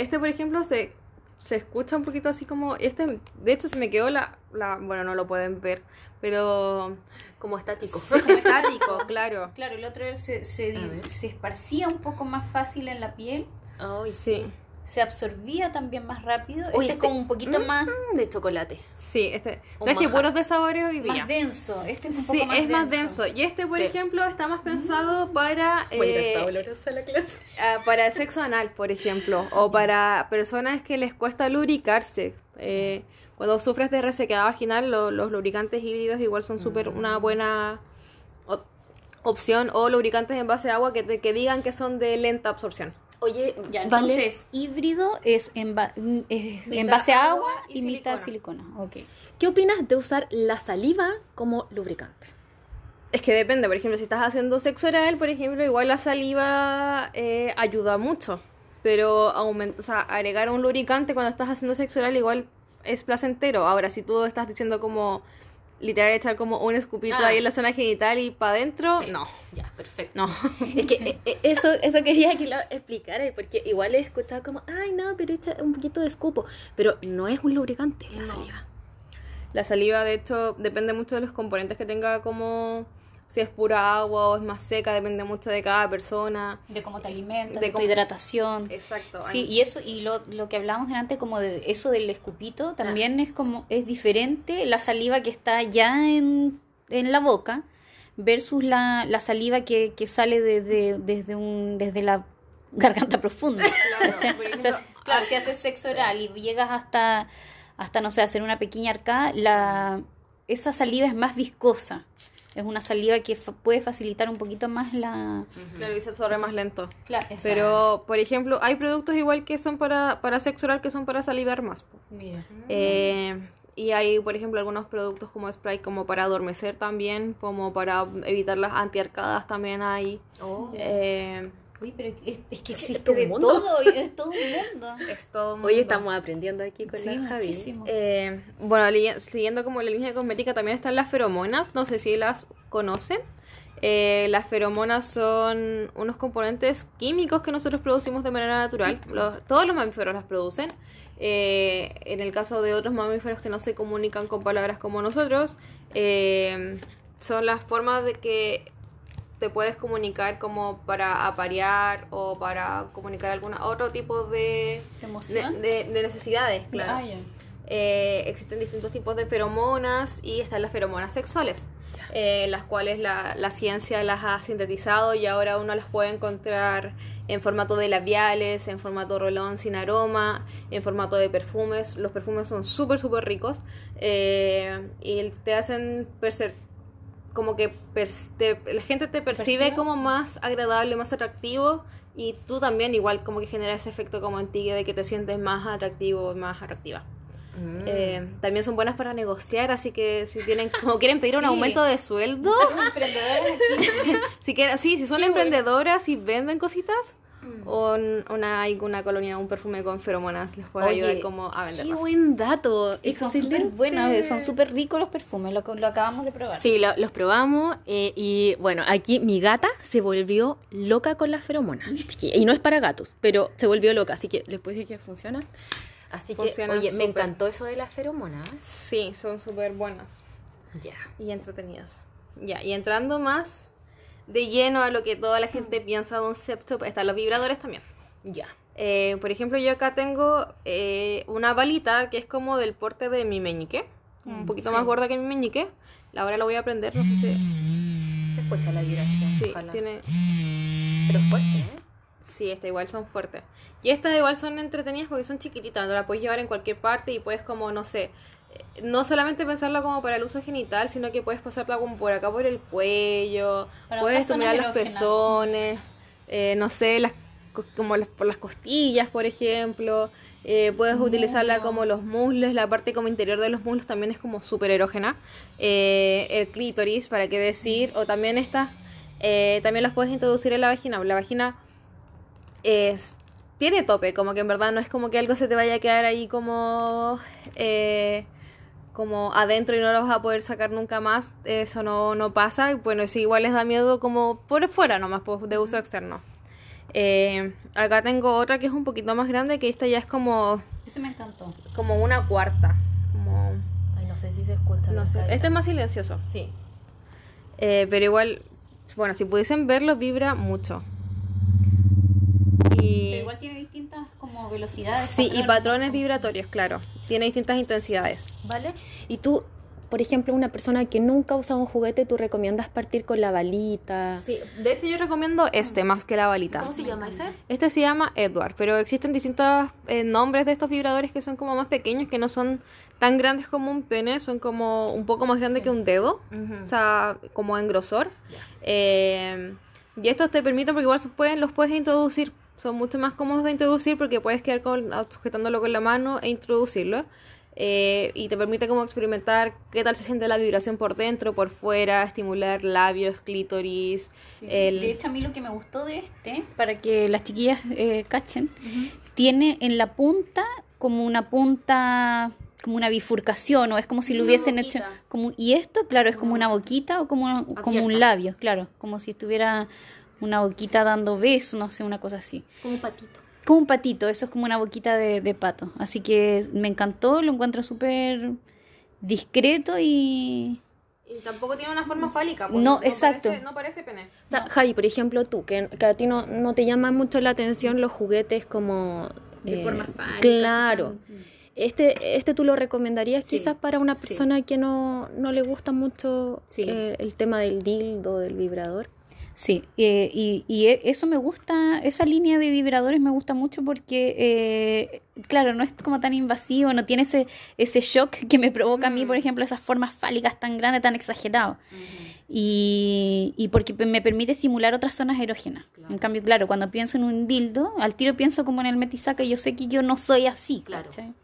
C: Este, por ejemplo, se, se escucha un poquito así como... Este, de hecho, se me quedó la, la... Bueno, no lo pueden ver, pero...
A: Como estático.
C: Estático, claro.
B: Claro, el otro se, se, se esparcía un poco más fácil en la piel,
A: Ay,
C: Sí,
B: se absorbía también más rápido.
A: Uy,
B: este es
A: este-
B: como un poquito más,
A: Mm, de chocolate.
C: sí, este... Traje puros de sabores hoy día.
B: más denso. Este es un poco
C: Sí,
B: más
C: es más
B: denso.
C: denso. Y este, por
A: Sí.
C: ejemplo, está más pensado para...
A: Bueno,
C: eh,
A: la clase.
C: ah, para el sexo anal, por ejemplo, o para personas que les cuesta lubricarse. Eh, cuando sufres de resequedad vaginal, lo- los lubricantes híbridos igual son súper una buena op- opción, o lubricantes en base a agua que, te- que digan que son de lenta absorción.
A: Oye,
B: Ya,
A: vale.
B: entonces, híbrido es en, ba- mm, es en
C: Mitad
B: base a
C: agua y
B: mitad silicona. Ok.
A: ¿Qué opinas de usar la saliva como lubricante?
C: Es que depende, por ejemplo, si estás haciendo sexo oral, por ejemplo, igual la saliva eh, ayuda mucho. Pero o sea, agregar un lubricante cuando estás haciendo sexo oral igual es placentero. Ahora, si tú estás diciendo como literal echar como un escupito
A: Ah.
C: ahí en la zona genital y para adentro,
A: Sí.
C: no.
A: Ya, perfecto.
C: No.
A: Es que eh, eh, eso, eso quería que lo explicara, porque igual he escuchado como, ay, no, pero echa un poquito de escupo. Pero no es un lubricante la
C: No.
A: saliva.
C: La saliva, de hecho, depende mucho de los componentes que tenga como si es pura agua o es más seca, depende mucho de cada persona.
B: De cómo te alimentas,
C: De
B: de, tu
C: cómo-
B: hidratación.
C: Exacto.
B: Sí, y eso, y lo, lo que hablábamos delante como de eso del escupito, también es como, es diferente la saliva que está ya en, en la boca versus la, la saliva que, que sale desde, desde un, desde la garganta profunda.
C: Claro,
B: O sea, claro, si haces sexo oral y llegas hasta, hasta, no sé, hacer una pequeña arcada, la, esa saliva es más viscosa. Es una saliva que fa- puede facilitar un poquito más la...
C: Claro, y se absorbe más lento.
B: Claro,
C: Pero, por ejemplo, hay productos igual que son para, para sexo oral que son para salivar más.
B: Mira.
C: Eh, y hay, por ejemplo, algunos productos como spray como para adormecer también, como para evitar las antiarcadas también hay.
A: Oh.
C: Eh,
B: Uy, pero es, es que existe de
A: mundo.
B: todo, y es todo un mundo.
C: es todo un
A: Hoy
C: mundo.
A: estamos aprendiendo aquí con
B: Sí,
A: la Javi.
B: muchísimo.
C: Eh, bueno, li- siguiendo como la línea de cosmética también están las feromonas, no sé si las conocen. Eh, las feromonas son unos componentes químicos que nosotros producimos de manera natural. Los- todos los mamíferos las producen. Eh, en el caso de otros mamíferos que no se comunican con palabras como nosotros, eh, son las formas de que te puedes comunicar como para aparear o para comunicar algún otro tipo de, de,
B: ¿Emoción?
C: de- de necesidades, claro.
B: Ah.
C: Eh, existen distintos tipos de feromonas y están las feromonas sexuales, eh, las cuales la, la ciencia las ha sintetizado y ahora uno las puede encontrar en formato de labiales, en formato rolón sin aroma, en formato de perfumes. Los perfumes son súper, súper ricos eh, y te hacen percibir como que te- la gente te percibe
B: ¿Percibe?
C: como más agradable, más atractivo y tú también igual como que genera ese efecto como en ti de que te sientes más atractivo, más atractiva.
A: Mm.
C: Eh, también son buenas para negociar, así que si tienen como quieren pedir un aumento de sueldo,
B: Como emprendedoras aquí.
C: si quieren, sí, si son emprendedoras y venden cositas. O un- una hay una colonia, un perfume con feromonas les puede
A: Oye,
C: ayudar como a
A: Qué
C: venderlas.
A: buen dato.
B: Y son súper buenos, son súper ricos los perfumes, lo, lo acabamos de probar.
A: Sí, lo- los probamos eh, y bueno, aquí mi gata se volvió loca con las feromonas. Y no es para gatos, pero se volvió loca, así que les puedo decir que funcionan. Así que, me encantó eso de las feromonas.
C: Sí, son súper buenas
A: Ya.
C: y entretenidas. Ya, y entrando más de lleno a lo que toda la gente piensa de un septo, están los vibradores también.
A: Ya.
C: Eh, por ejemplo, yo acá tengo eh, una balita que es como del porte de mi meñique. Un poquito más gorda que mi meñique. Ahora la voy a prender, no sé si...
A: Se escucha la vibración.
C: Sí,
A: ojalá.
C: tiene...
A: Pero fuerte, ¿eh?
C: Sí, estas igual son fuertes. Y estas igual son entretenidas porque son chiquititas, no la puedes llevar en cualquier parte y puedes como, no sé, no solamente pensarla como para el uso genital, sino que puedes pasarla como por acá por el cuello,
B: Para
C: puedes estimular los pezones, eh, no sé, las, co- como las, por las costillas, por ejemplo. Eh, puedes utilizarla como los muslos, la parte como interior de los muslos también es como súper erógena. Eh, el clítoris, para qué decir, o también estas, eh, también las puedes introducir en la vagina. La vagina es tiene tope, como que en verdad no es como que algo se te vaya a quedar ahí como eh, como adentro y no lo vas a poder sacar nunca más, eso no, no pasa, y bueno, eso igual les da miedo como por fuera nomás, pues, de uso externo. Eh, acá tengo otra que es un poquito más grande, que esta ya es como,
B: Ese me encantó.
C: como una cuarta, como,
A: Ay, no sé si se escucha.
C: no sé,
A: Está
C: este es más silencioso,
A: Sí.
C: Eh, pero igual, bueno, si pudiesen verlo, vibra mucho. Y...
B: Pero igual tiene como velocidades.
C: Sí, y patrones vibratorios, claro. Tiene distintas intensidades.
A: ¿Vale? Y tú, por ejemplo, una persona que nunca ha usado un juguete, ¿tú recomiendas partir con la balita?
C: Sí, de hecho yo recomiendo este más que la balita.
A: ¿Cómo se llama ese?
C: Este se llama Edward, pero existen distintos eh, nombres de estos vibradores que son como más pequeños, que no son tan grandes como un pene, son como un poco más grandes que un dedo, o sea, como en grosor. Eh, y estos te permiten, porque igual se pueden, los puedes introducir, son mucho más cómodos de introducir porque puedes quedar con, sujetándolo con la mano e introducirlo. Eh, y te permite como experimentar qué tal se siente la vibración por dentro, por fuera, estimular labios, clítoris.
B: Sí.
C: el-
B: De hecho, a mí lo que me gustó de este, para que las chiquillas eh, cachen, tiene en la punta como una punta como una bifurcación o es como si lo hubiesen hecho
A: boquita.
B: como y esto claro es como una boquita o como, como un labio claro como si estuviera una boquita dando besos no sé una cosa así
A: Como un patito.
B: como un patito eso es como una boquita de, de pato así que me encantó lo encuentro súper discreto y
C: Y tampoco tiene una forma fálica. pues,
B: No, exacto.
C: Parece, no parece pene.
A: O sea, Javi, por ejemplo, tú, que, que a ti no, no te llaman mucho la atención los juguetes como...
C: De
A: eh,
C: forma fálica.
A: Claro. Este, este tú lo recomendarías
B: Sí,
A: quizás para una
B: sí.
A: persona que no, no le gusta mucho
B: Sí.
A: eh, el tema del dildo, del vibrador.
B: Sí, eh, y, y e- eso me gusta, esa línea de vibradores me gusta mucho porque, eh, claro, no es como tan invasivo, no tiene ese, ese shock que me provoca a mí, por ejemplo, esas formas fálicas tan grandes, tan exageradas. Y, y porque me permite estimular otras zonas erógenas. En cambio, claro, cuando pienso en un dildo, al tiro pienso como en el metisaca y yo sé que yo no soy así. ¿cachai?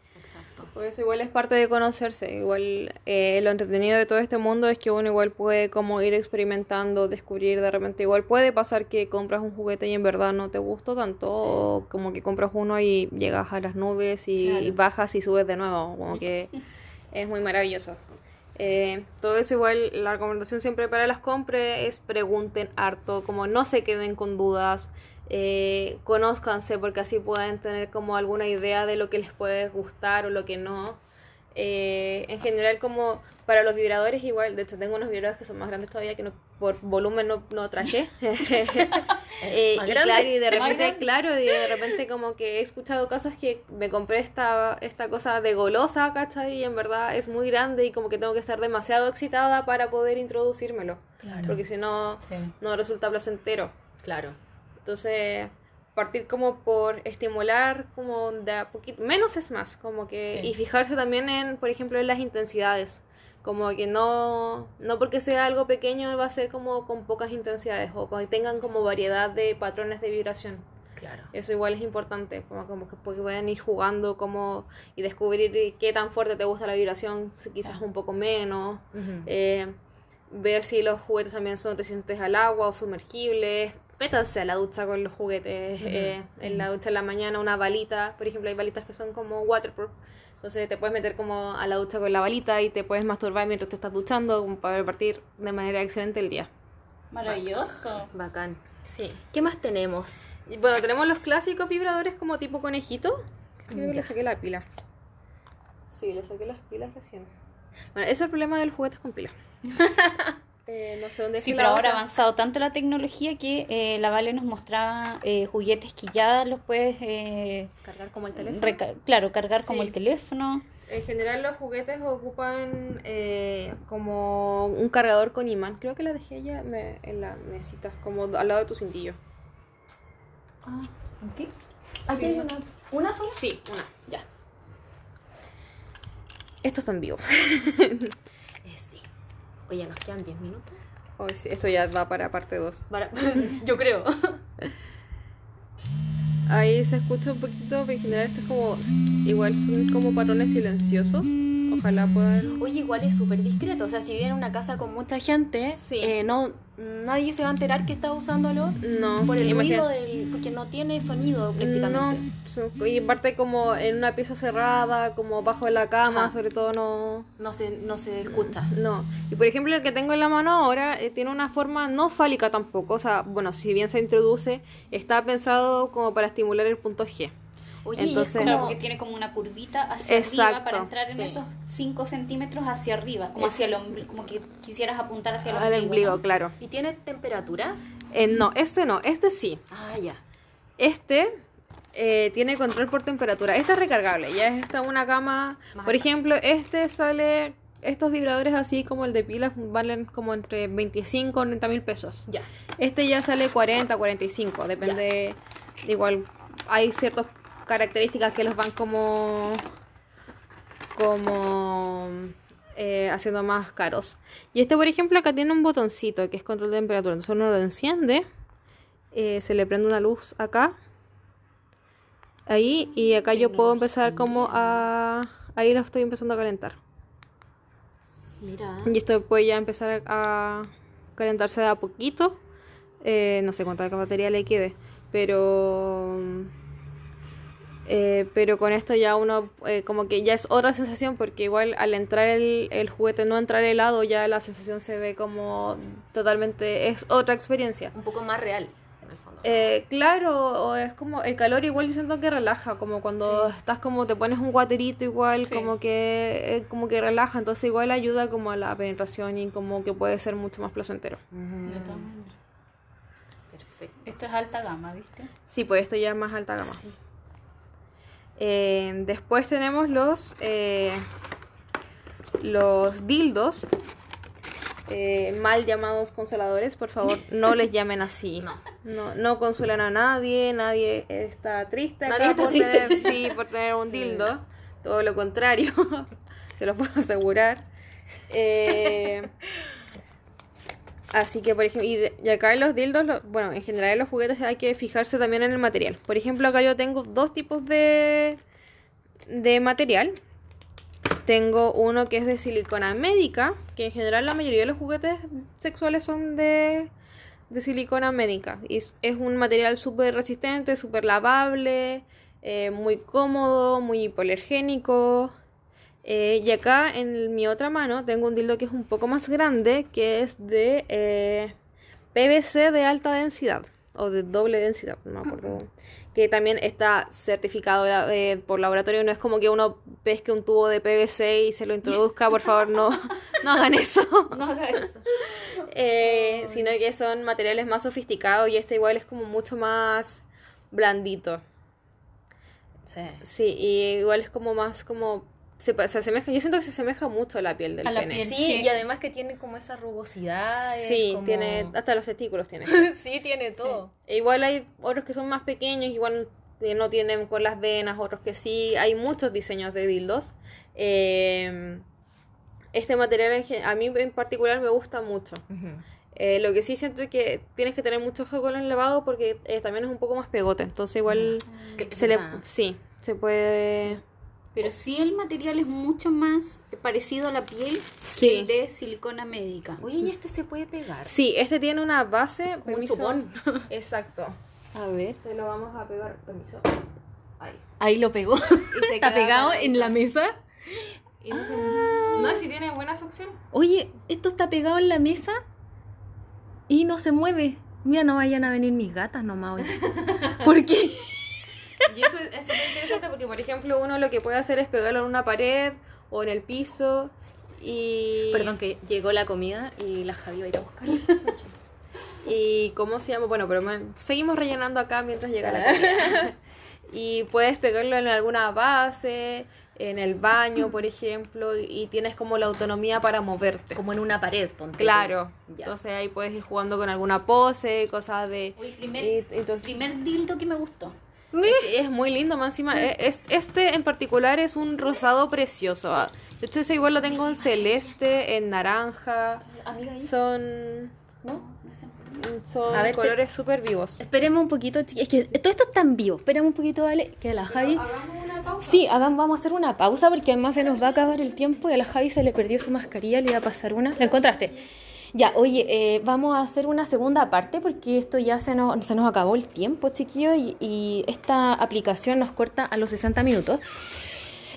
C: Eso igual es parte de conocerse. Igual eh, lo entretenido de todo este mundo es que uno igual puede como ir experimentando, descubrir de repente. Igual puede pasar que compras un juguete y en verdad no te gustó tanto. O como que compras uno y llegas a las nubes y,
B: Claro.
C: y bajas y subes de nuevo. Como que es muy maravilloso. Eh, todo eso igual, la recomendación siempre para las compras es pregunten harto, como no se queden con dudas, eh, conózcanse porque así pueden tener como alguna idea de lo que les puede gustar o lo que no. Eh, en general como para los vibradores igual, de hecho tengo unos vibradores que son más grandes todavía que no, por volumen no, no traje. Eh, y claro, y de repente, claro, y de repente como que he escuchado casos que me compré esta, esta cosa de golosa, ¿cachai? Y en verdad es muy grande y como que tengo que estar demasiado excitada para poder introducírmelo.
A: Claro.
C: Porque si no,
B: Sí.
C: no resulta placentero.
A: Claro.
C: Entonces, partir como por estimular como de a poquito, menos es más, como que,
B: Sí.
C: y fijarse también en, por ejemplo, en las intensidades. Como que no, no porque sea algo pequeño va a ser como con pocas intensidades o que tengan como variedad de patrones de vibración.
A: Claro.
C: Eso igual es importante, como, como que porque pueden ir jugando como y descubrir qué tan fuerte te gusta la vibración, si quizás un poco menos. Eh, ver si los juguetes también son resistentes al agua o sumergibles. Métanse a la ducha con los juguetes. eh, en la ducha en la mañana una balita, por ejemplo, hay balitas que son como waterproof. Entonces te puedes meter como a la ducha con la balita y te puedes masturbar mientras te estás duchando como para partir de manera excelente el día.
B: Maravilloso.
A: Bacán.
C: Sí.
A: ¿Qué más tenemos?
C: Y bueno, tenemos los clásicos vibradores como tipo conejito. Creo que le saqué la pila. Sí, le saqué las pilas recién. Bueno, ese es el problema de los juguetes con pila. Eh, no sé dónde
B: Sí, pero ahora ha avanzado tanto la tecnología que eh, la Vale nos mostraba eh, juguetes que ya los puedes, eh,
A: Cargar como el teléfono.
B: reca- claro, cargar como el teléfono.
C: En general los juguetes ocupan eh, como un cargador con imán. Creo que la dejé ya me- en la mesita, como al lado de tu cintillo.
A: Ah, ¿qué? Aquí hay una. ¿Una sola?
C: Sí, una.
A: Ya.
C: Esto está en vivo.
A: Oye, nos quedan 10 minutos.
C: Sí, esto ya va para parte 2.
A: Para... Yo creo.
C: Ahí se escucha un poquito, pero en general esto es como... Igual son como patrones silenciosos. Ojalá puedan...
A: Oye, igual es súper discreto. O sea, si viene una casa con mucha gente,
C: Sí.
A: eh, no, nadie se va a enterar que está usándolo
C: No,
A: por el ruido del. porque no tiene sonido prácticamente.
C: No, y aparte como en una pieza cerrada, como bajo la cama,
A: Ajá.
C: sobre todo no...
A: No se, no se escucha.
C: No, y por ejemplo el que tengo en la mano ahora eh, tiene una forma no fálica tampoco, o sea, bueno, si bien se introduce, está pensado como para estimular el punto G.
A: Oye,
C: Entonces-
A: y es
B: Claro,
A: como...
B: porque tiene como una curvita hacia arriba para entrar en
A: sí.
B: esos 5 centímetros hacia arriba, como
C: Es-
B: hacia el ombligo, como que quisieras apuntar hacia el
C: Al
B: ombligo.
C: ombligo,
B: ¿no?
C: claro.
A: ¿Y tiene temperatura?
C: Eh, no, este no, este sí.
A: Ah, ya.
C: Este eh, tiene control por temperatura. Este es recargable, ya es esta una cama.
A: Más
C: Por
A: alta.
C: ejemplo, este sale, estos vibradores así como el de pilas valen como entre 25 y 30 mil pesos.
A: Ya.
C: Este ya sale 40, 45, depende. Igual hay ciertas características que los van como. como. eh, haciendo más caros. Y este, por ejemplo, acá tiene un botoncito que es control de temperatura. Entonces uno lo enciende, eh, se le prende una luz acá. Ahí, y acá yo puedo empezar como a. Ahí lo estoy empezando a calentar.
A: Mira.
C: Y esto puede ya empezar a calentarse de a poquito. Eh, no sé cuánta batería le quede. Pero. Eh, pero con esto ya uno eh, como que ya es otra sensación porque igual al entrar el, el juguete, no entrar helado, ya la sensación se ve como totalmente, es otra experiencia.
A: Un poco más real, en el fondo.
C: Eh, claro, o es como el calor igual yo siento que relaja, como cuando estás como te pones un guaterito igual,
A: Sí.
C: como que eh, como que relaja, entonces igual ayuda como a la penetración y como que puede ser mucho más placentero.
B: Maneras.
A: Perfecto.
B: Esto es alta gama, ¿viste?
C: Sí, pues esto ya es más alta gama.
A: Sí.
C: Eh, después tenemos los eh, los dildos eh, mal llamados consoladores, por favor, no les llamen así.
A: No.
C: No, no consuelan a nadie, nadie está triste
A: Nadie está
C: por
A: triste.
C: tener, sí, por tener un dildo. Todo lo contrario, se los puedo asegurar. Así que, por ejemplo, y, acá en los dildos, bueno, en general en los juguetes hay que fijarse también en el material. Por ejemplo, acá yo tengo dos tipos de, de material. Tengo uno que es de silicona médica, que en general la mayoría de los juguetes sexuales son de, de silicona médica. Y es, es un material súper resistente, súper lavable, eh, muy cómodo, muy hipoalergénico. Eh, y acá en mi otra mano tengo un dildo que es un poco más grande, que es de eh, PVC de alta densidad, o de doble densidad, no me acuerdo. Que también está certificado eh, por laboratorio, no es como que uno pesque un tubo de PVC y se lo introduzca, por favor, no, no hagan eso.
A: No haga eso.
C: Eh, sino que son materiales más sofisticados y este igual es como mucho más blandito.
A: Sí.
C: Sí, y igual es como más como se, pa- se asemeja, yo siento que se asemeja mucho a la piel del
B: A la
C: pene.
B: piel.
A: Sí,
B: Sí.
A: y además que tiene como esa rugosidad.
C: Sí,
A: como-
C: tiene hasta los testículos tiene.
A: sí, tiene todo.
C: E igual hay otros que son más pequeños, igual eh, no tienen con las venas, otros que sí. Hay muchos diseños de dildos. Eh, este material a mí en particular me gusta mucho. Eh, lo que sí siento es que tienes que tener mucho ojo con el lavado porque eh, también es un poco más pegote. Entonces igual
A: Que-
C: se le...
A: ah.
C: Sí, se puede...
B: Pero sí el material es mucho más parecido a la piel
C: Sí.
B: que el de silicona médica.
A: Oye, ¿y este se puede pegar?
C: Sí, este tiene una base...
A: un
C: permiso.
A: chupón.
C: Exacto.
A: A ver.
C: Se lo vamos a pegar, permiso. Ahí.
A: Ahí lo pegó.
C: Y se
A: Está pegado en la mesa.
C: Y no, se... no, si tiene buena succión.
A: Oye, esto está pegado en la mesa y no se mueve. Mira, no vayan a venir mis gatas nomás hoy. ¿Por qué?
C: Y eso es súper interesante porque, por ejemplo, uno lo que puede hacer es pegarlo en una pared o en el piso y...
A: Perdón, que llegó la comida y la Javi va a ir a buscarla.
C: ¿Y cómo se llama? Bueno, pero me- seguimos rellenando acá mientras llega la comida. y puedes pegarlo en alguna base, en el baño, por ejemplo, y tienes como la autonomía para moverte.
A: Como en una pared, ponte.
C: Claro.
A: Ya.
C: Entonces ahí puedes ir jugando con alguna pose, cosas de...
B: Primer,
C: y- entonces-
B: primer dildo que me gustó.
C: Es, es muy lindo, más encima. eh, es- Este en particular es un rosado precioso. ah. De hecho, ese igual lo tengo en celeste, en naranja.
A: Amiga.
C: Son,
A: ¿No?
B: No sé.
C: son
A: A ver,
C: colores súper vivos.
A: Esperemos un poquito, Es que todo esto está en vivo. Esperemos un poquito, dale, que a la Javi.
C: Hagamos una pausa.
A: Sí, hagan, vamos a hacer una pausa porque además se nos va a acabar el tiempo y a la Javi se le perdió su mascarilla, le iba a pasar una. ¿La encontraste? Ya, oye, eh, vamos a hacer una segunda parte porque esto ya se nos, se nos acabó el tiempo, chiquillos, y, y esta aplicación nos corta a los 60 minutos.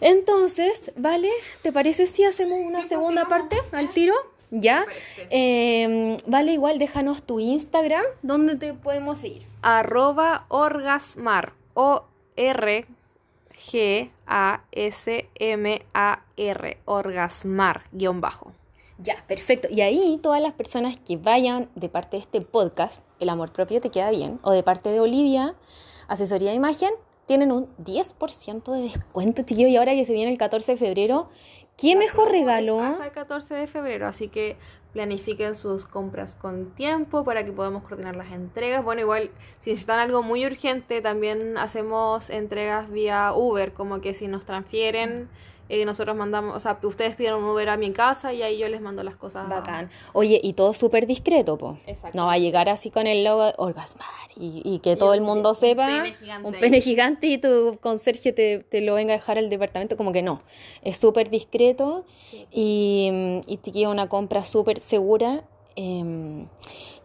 A: Entonces, ¿vale? ¿Te parece si hacemos una segunda parte al tiro? ¿Ya? Eh, vale, igual déjanos tu Instagram, ¿dónde te podemos seguir?
C: Arroba orgasmar. O-R-G-A-S-M-A-R. Orgasmar, guion bajo.
A: Ya, perfecto. Y ahí todas las personas que vayan de parte de este podcast, El amor propio te queda bien, o de parte de Olivia, asesoría de imagen, tienen un 10% de descuento, chiquillos. Y ahora que se viene el 14 de febrero, ¿qué mejor regalo?
C: Hasta el 14 de febrero, así que planifiquen sus compras con tiempo para que podamos coordinar las entregas. Bueno, igual, si necesitan algo muy urgente, también hacemos entregas vía Uber, como que si nos transfieren, eh, nosotros mandamos, o sea, ustedes piden un Uber a mi casa y ahí yo les mando las cosas.
A: Bacán. Oye, y todo súper discreto, po.
C: Exacto.
A: No va a llegar así con el logo Orgasmar y, y que todo el mundo sepa.
B: pene gigante
A: un pene gigante y tu conserje te, te lo venga a dejar al departamento. Como que no. Es súper discreto y, y chiquillo, una compra súper segura. Em,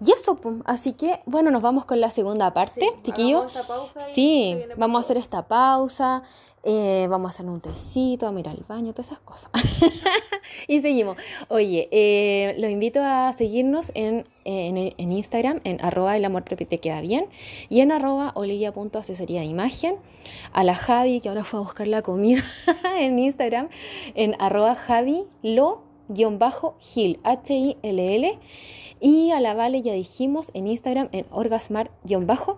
A: y eso, así que bueno, nos vamos con la segunda parte, chiquillos. Sí, vamos a hacer esta pausa. Eh, vamos a hacer un tecito, a mirar el baño, todas esas cosas. y seguimos. Oye, eh, los invito a seguirnos en, en, Instagram, en arroba el amor te queda bien, y en arroba olivia.asesoría de imagen. A la Javi, que ahora fue a buscar la comida en Instagram, en arroba javi lo-gil, H-I-L-L. Y a la Vale ya dijimos en Instagram en orgasmar-bajo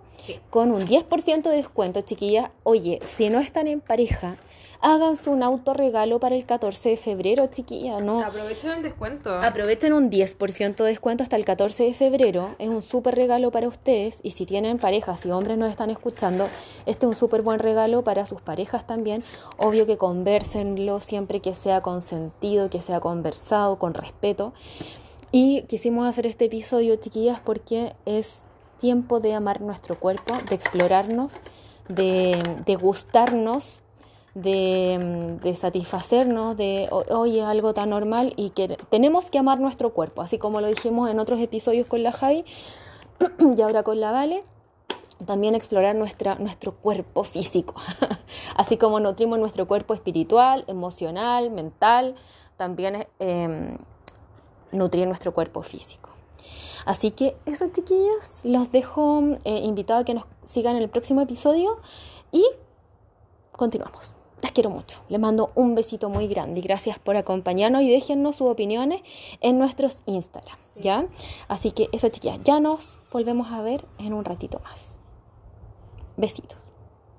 A: con un 10% de descuento, chiquillas. Oye, si no están en pareja, háganse un autorregalo para el 14 de febrero, chiquillas, ¿no?
C: Aprovechen el descuento.
A: Aprovechen un 10% de descuento hasta el 14 de febrero. Es un súper regalo para ustedes. Y si tienen parejas, si hombres nos están escuchando, este es un súper buen regalo para sus parejas también. Obvio que conversenlo siempre que sea consentido, que sea conversado, con respeto. Y quisimos hacer este episodio, chiquillas, porque es tiempo de amar nuestro cuerpo, de explorarnos, de, gustarnos, de, satisfacernos, de hoy es algo tan normal y que tenemos que amar nuestro cuerpo, así como lo dijimos en otros episodios con la Javi y ahora con la Vale. También explorar nuestra, nuestro cuerpo físico, así como nutrimos nuestro cuerpo espiritual, emocional, mental, también eh, nutrir nuestro cuerpo físico. Así que eso chiquillos, los dejo eh, invitados a que nos sigan en el próximo episodio y continuamos. Les quiero mucho. Les mando un besito muy grande y gracias por acompañarnos y déjennos sus opiniones en nuestros Instagram, ¿ya? Así que eso chiquillas, ya nos volvemos a ver en un ratito más. Besitos.